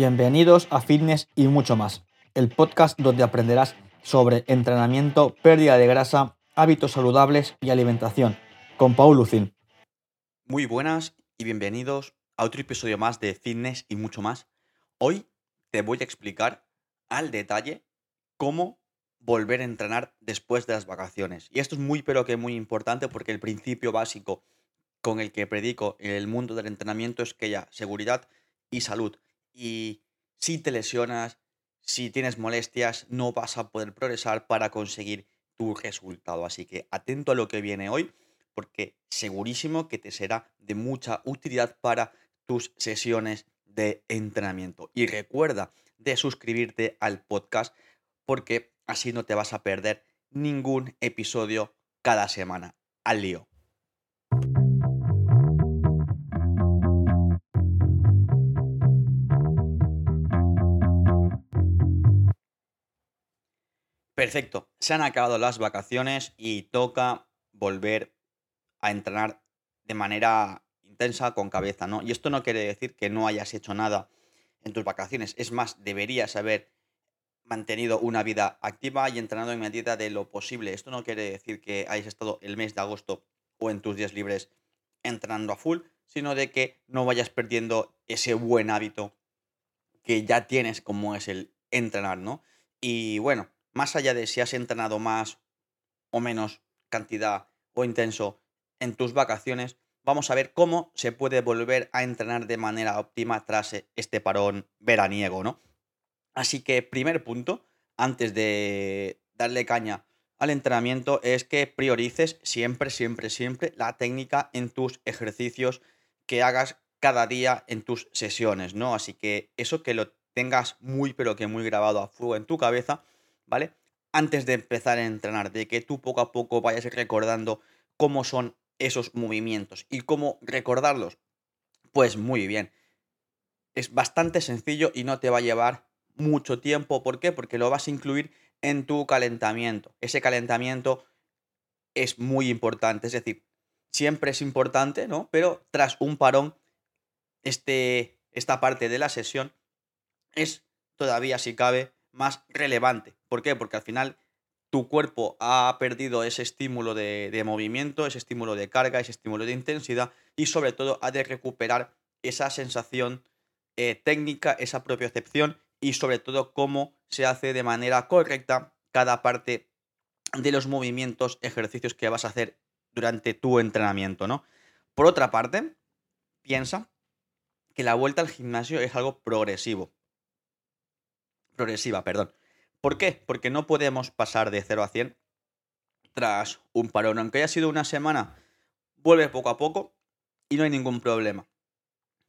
Bienvenidos a Fitness y mucho más, el podcast donde aprenderás sobre entrenamiento, pérdida de grasa, hábitos saludables y alimentación, con Paul Lucin. Muy buenas y bienvenidos a otro episodio más de Fitness y mucho más. Hoy te voy a explicar al detalle cómo volver a entrenar después de las vacaciones. Y esto es muy pero que muy importante porque el principio básico con el que predico en el mundo del entrenamiento es que haya seguridad y salud. Y si te lesionas, si tienes molestias, no vas a poder progresar para conseguir tu resultado. Así que atento a lo que viene hoy, porque segurísimo que te será de mucha utilidad para tus sesiones de entrenamiento. Y recuerda de suscribirte al podcast, porque así no te vas a perder ningún episodio cada semana. Al lío. Perfecto, se han acabado las vacaciones y toca volver a entrenar de manera intensa, con cabeza, ¿no? Y esto no quiere decir que no hayas hecho nada en tus vacaciones. Es más, deberías haber mantenido una vida activa y entrenado en medida de lo posible. Esto no quiere decir que hayas estado el mes de agosto o en tus días libres entrenando a full, sino de que no vayas perdiendo ese buen hábito que ya tienes como es el entrenar, ¿no? Y bueno, más allá de si has entrenado más o menos cantidad o intenso en tus vacaciones, vamos a ver cómo se puede volver a entrenar de manera óptima tras e, este parón veraniego, ¿no? Así que primer punto, antes de darle caña al entrenamiento, es que priorices siempre, siempre, siempre la técnica en tus ejercicios que hagas cada día en tus sesiones, ¿no? Así que eso que lo tengas muy, pero que muy grabado a fuego en tu cabeza ¿vale? Antes de empezar a entrenar, de que tú poco a poco vayas recordando cómo son esos movimientos y cómo recordarlos. Pues muy bien. Es bastante sencillo y no te va a llevar mucho tiempo. ¿Por qué? Porque lo vas a incluir en tu calentamiento. Ese calentamiento es muy importante. Es decir, siempre es importante, ¿no? Pero tras un parón, este, esta parte de la sesión es todavía, si cabe, más relevante. ¿Por qué? Porque al final tu cuerpo ha perdido ese estímulo de, movimiento, ese estímulo de carga, ese estímulo de intensidad y sobre todo ha de recuperar esa sensación eh, técnica, esa propiocepción y sobre todo cómo se hace de manera correcta cada parte de los movimientos, ejercicios que vas a hacer durante tu entrenamiento, ¿no? Por otra parte, piensa que la vuelta al gimnasio es algo progresivo progresiva, perdón. ¿Por qué? Porque no podemos pasar de 0 a 100 tras un parón. Aunque haya sido una semana, vuelve poco a poco y no hay ningún problema.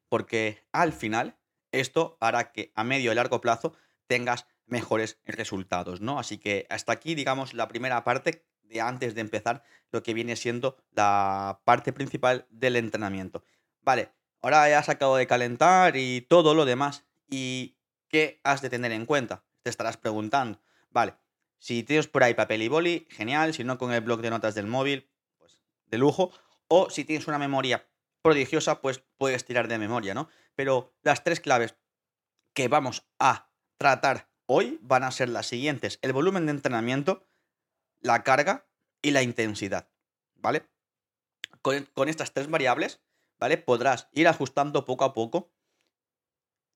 Porque al final esto hará que a medio y largo plazo tengas mejores resultados, ¿no? Así que hasta aquí, digamos, la primera parte de antes de empezar lo que viene siendo la parte principal del entrenamiento. Vale, ahora ya has acabado de calentar y todo lo demás. ¿Y ¿qué has de tener en cuenta? Te estarás preguntando. Vale, si tienes por ahí papel y boli, genial. Si no, con el blog de notas del móvil, pues de lujo. O si tienes una memoria prodigiosa, pues puedes tirar de memoria, ¿no? Pero las tres claves que vamos a tratar hoy van a ser las siguientes. El volumen de entrenamiento, la carga y la intensidad, ¿vale? Con, con estas tres variables, ¿vale? Podrás ir ajustando poco a poco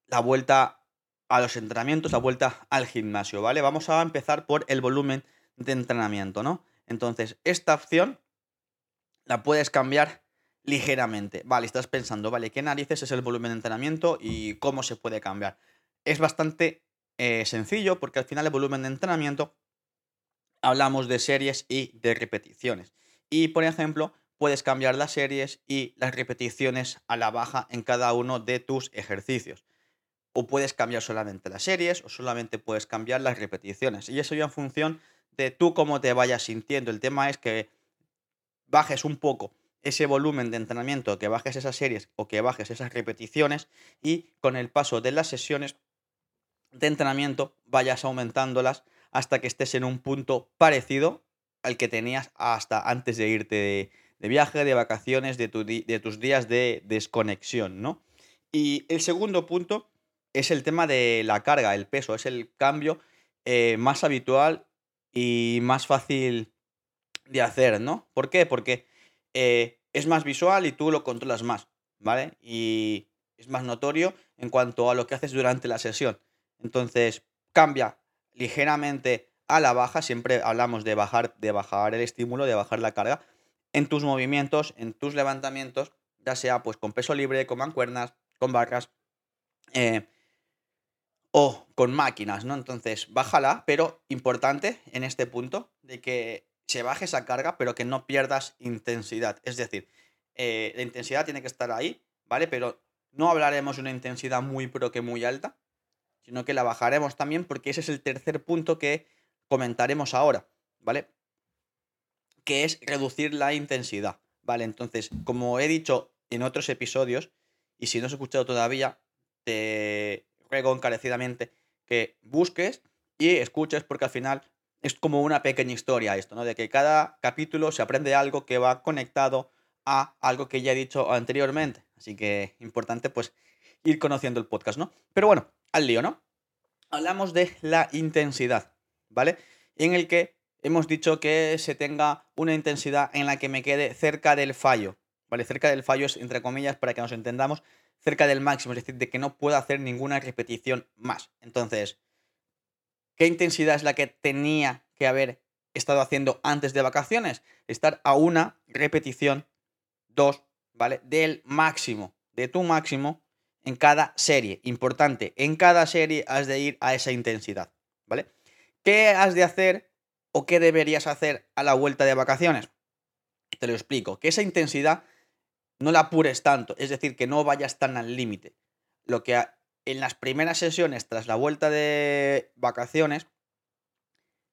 la vuelta a los entrenamientos, a vuelta al gimnasio, ¿vale? Vamos a empezar por el volumen de entrenamiento, ¿no? Entonces, esta opción la puedes cambiar ligeramente. Vale, estás pensando, vale, ¿qué narices es el volumen de entrenamiento y cómo se puede cambiar? Es bastante eh, sencillo porque al final el volumen de entrenamiento hablamos de series y de repeticiones. Y, por ejemplo, puedes cambiar las series y las repeticiones a la baja en cada uno de tus ejercicios o puedes cambiar solamente las series o solamente puedes cambiar las repeticiones. Y eso ya en función de tú cómo te vayas sintiendo. El tema es que bajes un poco ese volumen de entrenamiento, que bajes esas series o que bajes esas repeticiones y con el paso de las sesiones de entrenamiento vayas aumentándolas hasta que estés en un punto parecido al que tenías hasta antes de irte de, viaje, de vacaciones, de, de tus días de desconexión, ¿no? Y el segundo punto es el tema de la carga, el peso. Es el cambio eh, más habitual y más fácil de hacer, ¿no? ¿Por qué? Porque eh, es más visual y tú lo controlas más, ¿vale? Y es más notorio en cuanto a lo que haces durante la sesión. Entonces, cambia ligeramente a la baja, siempre hablamos de bajar, de bajar el estímulo, de bajar la carga, en tus movimientos, en tus levantamientos, ya sea pues con peso libre, con mancuernas, con barras eh, o con máquinas, ¿no? Entonces, bájala, pero importante en este punto de que se baje esa carga, pero que no pierdas intensidad. Es decir, eh, la intensidad tiene que estar ahí, ¿vale? Pero no hablaremos de una intensidad muy, pero que muy alta, sino que la bajaremos también porque ese es el tercer punto que comentaremos ahora, ¿vale? Que es reducir la intensidad, ¿vale? Entonces, como he dicho en otros episodios, y si no has escuchado todavía, te ruego encarecidamente que busques y escuches porque al final es como una pequeña historia esto, ¿no? De que cada capítulo se aprende algo que va conectado a algo que ya he dicho anteriormente. Así que importante pues ir conociendo el podcast, ¿no? Pero bueno, al lío, ¿no? Hablamos de la intensidad, ¿vale? En el que hemos dicho que se tenga una intensidad en la que me quede cerca del fallo, ¿vale? Cerca del fallo es, entre comillas, para que nos entendamos, cerca del máximo, es decir, de que no puedo hacer ninguna repetición más. Entonces, ¿qué intensidad es la que tenía que haber estado haciendo antes de vacaciones? Estar a una repetición, dos, ¿vale? Del máximo, de tu máximo en cada serie. Importante, en cada serie has de ir a esa intensidad, ¿vale? ¿Qué has de hacer o qué deberías hacer a la vuelta de vacaciones? Te lo explico, que esa intensidad no la apures tanto, es decir, que no vayas tan al límite. Lo que en las primeras sesiones tras la vuelta de vacaciones,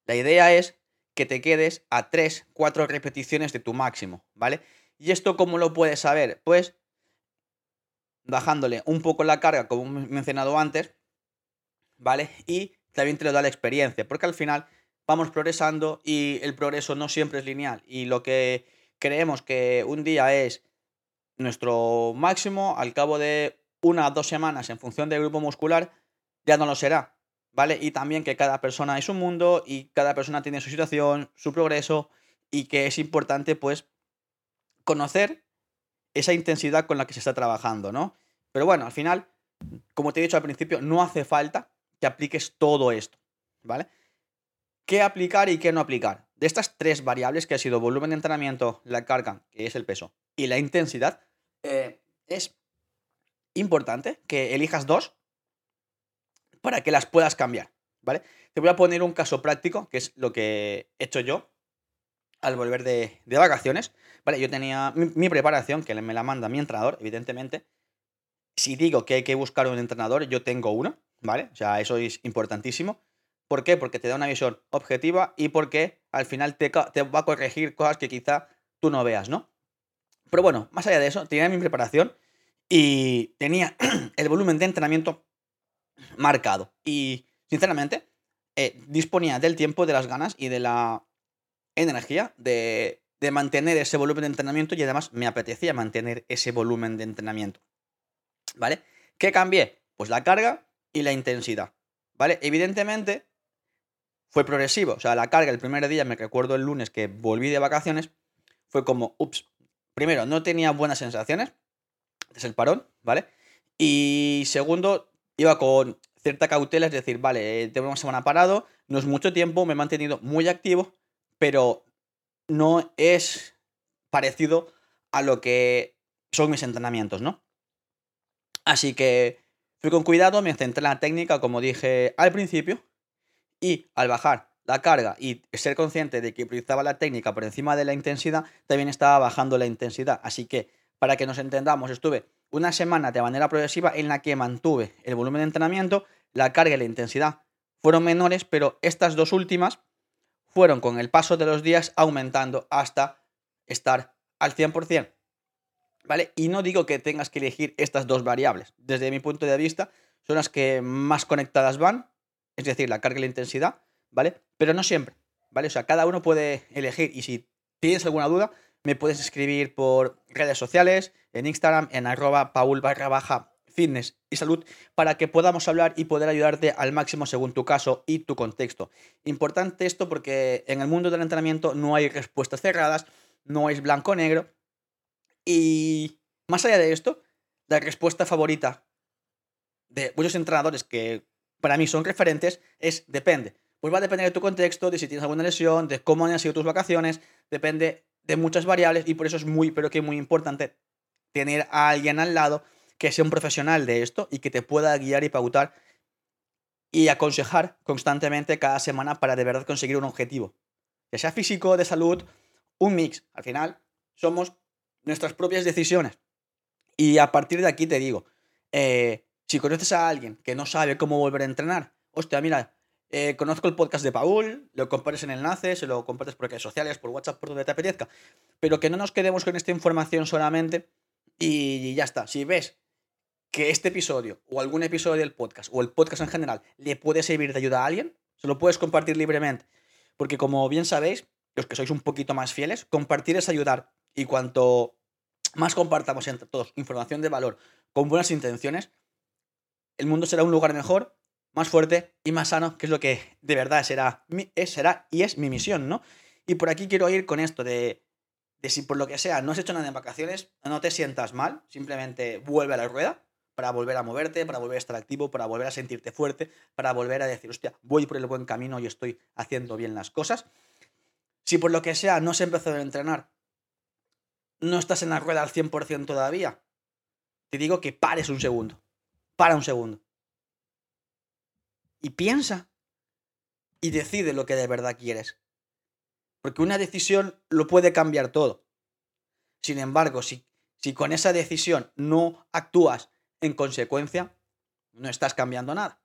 la idea es que te quedes a 3, 4 repeticiones de tu máximo, ¿vale? ¿Y esto cómo lo puedes saber? Pues bajándole un poco la carga, como he mencionado antes, ¿vale? Y también te lo da la experiencia, porque al final vamos progresando y el progreso no siempre es lineal. Y lo que creemos que un día es nuestro máximo, al cabo de una o dos semanas en función del grupo muscular, ya no lo será, ¿vale? Y también que cada persona es un mundo y cada persona tiene su situación, su progreso y que es importante pues conocer esa intensidad con la que se está trabajando, ¿no? Pero bueno, al final, como te he dicho al principio, no hace falta que apliques todo esto, ¿vale? ¿Qué aplicar y qué no aplicar? De estas tres variables que ha sido volumen de entrenamiento, la carga, que es el peso, y la intensidad, eh, es importante que elijas dos para que las puedas cambiar, ¿vale? Te voy a poner un caso práctico, que es lo que he hecho yo al volver de, vacaciones, ¿vale? Yo tenía mi, preparación, que me la manda mi entrenador, evidentemente. Si digo que hay que buscar un entrenador, yo tengo uno, ¿vale? O sea, eso es importantísimo. ¿Por qué? Porque te da una visión objetiva y porque al final te, te va a corregir cosas que quizá tú no veas, ¿no? Pero bueno, más allá de eso, tenía mi preparación y tenía el volumen de entrenamiento marcado. Y sinceramente, eh, disponía del tiempo, de las ganas y de la energía de, de mantener ese volumen de entrenamiento y además me apetecía mantener ese volumen de entrenamiento. ¿Vale? ¿Qué cambié? Pues la carga y la intensidad. ¿Vale? Evidentemente fue progresivo. O sea, la carga el primer día, me recuerdo el lunes que volví de vacaciones, fue como, ups, primero, no tenía buenas sensaciones, es el parón, ¿vale? Y segundo, iba con cierta cautela, es decir, vale, tengo una semana parado, no es mucho tiempo, me he mantenido muy activo, pero no es parecido a lo que son mis entrenamientos, ¿no? Así que fui con cuidado, me centré en la técnica, como dije al principio, y al bajar la carga y ser consciente de que utilizaba la técnica por encima de la intensidad, también estaba bajando la intensidad. Así que, para que nos entendamos, estuve una semana de manera progresiva en la que mantuve el volumen de entrenamiento, la carga y la intensidad fueron menores, pero estas dos últimas fueron con el paso de los días aumentando hasta estar al 100%. ¿Vale? Y no digo que tengas que elegir estas dos variables. Desde mi punto de vista, son las que más conectadas van, es decir, la carga y la intensidad, ¿vale? Pero no siempre, ¿vale? O sea, cada uno puede elegir y si tienes alguna duda, me puedes escribir por redes sociales, en Instagram, en arroba paul barra baja fitness y salud para que podamos hablar y poder ayudarte al máximo según tu caso y tu contexto. Importante esto porque en el mundo del entrenamiento no hay respuestas cerradas, no es blanco-negro. Y más allá de esto, la respuesta favorita de muchos entrenadores que para mí son referentes es depende. Pues va a depender de tu contexto, de si tienes alguna lesión, de cómo han sido tus vacaciones, depende de muchas variables y por eso es muy, pero que muy importante tener a alguien al lado que sea un profesional de esto y que te pueda guiar y pautar y aconsejar constantemente cada semana para de verdad conseguir un objetivo. Que sea físico, de salud, un mix. Al final, somos nuestras propias decisiones. Y a partir de aquí te digo, eh, si conoces a alguien que no sabe cómo volver a entrenar, hostia, mira, eh, conozco el podcast de Paul, lo compartes en enlaces, se lo compartes por redes sociales, por WhatsApp, por donde te apetezca. Pero que no nos quedemos con esta información solamente y ya está. Si ves que este episodio o algún episodio del podcast o el podcast en general le puede servir de ayuda a alguien, se lo puedes compartir libremente. Porque como bien sabéis, los que sois un poquito más fieles, compartir es ayudar. Y cuanto más compartamos entre todos información de valor con buenas intenciones, el mundo será un lugar mejor, más fuerte y más sano, que es lo que de verdad será, será y es mi misión, ¿no? Y por aquí quiero ir con esto de, de si por lo que sea no has hecho nada en vacaciones, no te sientas mal, simplemente vuelve a la rueda para volver a moverte, para volver a estar activo, para volver a sentirte fuerte, para volver a decir, hostia, voy por el buen camino y estoy haciendo bien las cosas. Si por lo que sea no se empezó a entrenar, no estás en la rueda al 100% todavía, te digo que pares un segundo. Para un segundo. Y piensa. Y decide lo que de verdad quieres. Porque una decisión lo puede cambiar todo. Sin embargo, si, si con esa decisión no actúas en consecuencia, no estás cambiando nada.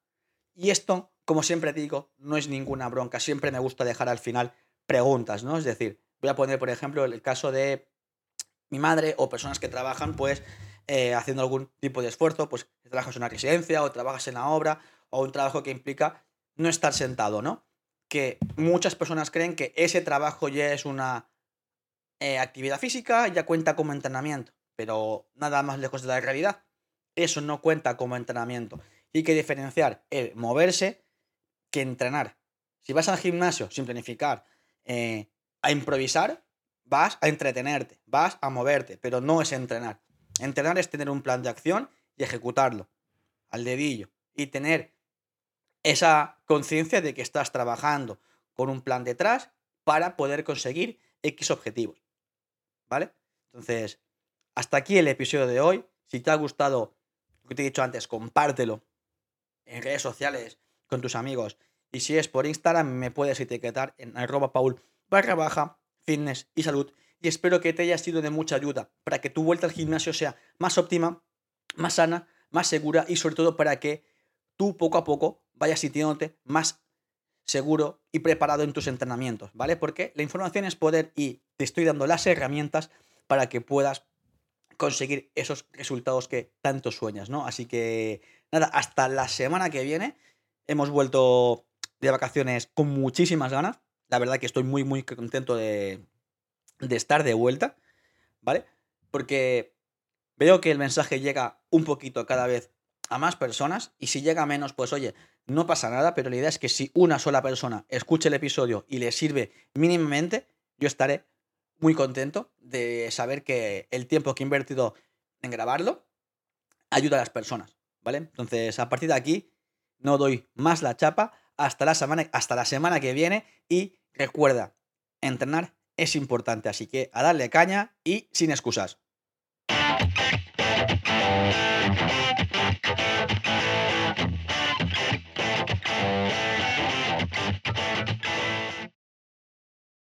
Y esto, como siempre digo, no es ninguna bronca. Siempre me gusta dejar al final preguntas, ¿no? Es decir, voy a poner, por ejemplo, el caso de mi madre o personas que trabajan, pues, eh, haciendo algún tipo de esfuerzo, pues, trabajas en una residencia o trabajas en la obra o un trabajo que implica no estar sentado, ¿no? Que muchas personas creen que ese trabajo ya es una eh, actividad física, ya cuenta como entrenamiento, pero nada más lejos de la realidad. Eso no cuenta como entrenamiento. Y hay que diferenciar el moverse que entrenar. Si vas al gimnasio sin planificar, eh, a improvisar, vas a entretenerte, vas a moverte, pero no es entrenar. Entrenar es tener un plan de acción y ejecutarlo al dedillo y tener esa conciencia de que estás trabajando con un plan detrás para poder conseguir X objetivos. ¿Vale? Entonces, hasta aquí el episodio de hoy. Si te ha gustado lo que te he dicho antes, compártelo en redes sociales con tus amigos. Y si es por Instagram, me puedes etiquetar en arroba paul barra baja fitness y salud. Y espero que te haya sido de mucha ayuda para que tu vuelta al gimnasio sea más óptima, más sana, más segura y sobre todo para que tú poco a poco vayas sintiéndote más seguro y preparado en tus entrenamientos, ¿vale? Porque la información es poder y te estoy dando las herramientas para que puedas conseguir esos resultados que tanto sueñas, ¿no? Así que nada, hasta la semana que viene. Hemos vuelto de vacaciones con muchísimas ganas. La verdad que estoy muy, muy contento de, de estar de vuelta, ¿vale? Porque veo que el mensaje llega un poquito cada vez a más personas y si llega menos, pues oye, no pasa nada, pero la idea es que si una sola persona escuche el episodio y le sirve mínimamente, yo estaré muy contento de saber que el tiempo que he invertido en grabarlo ayuda a las personas, ¿vale? Entonces, a partir de aquí, no doy más la chapa hasta la semana, hasta la semana que viene y recuerda, entrenar es importante, así que a darle caña y sin excusas.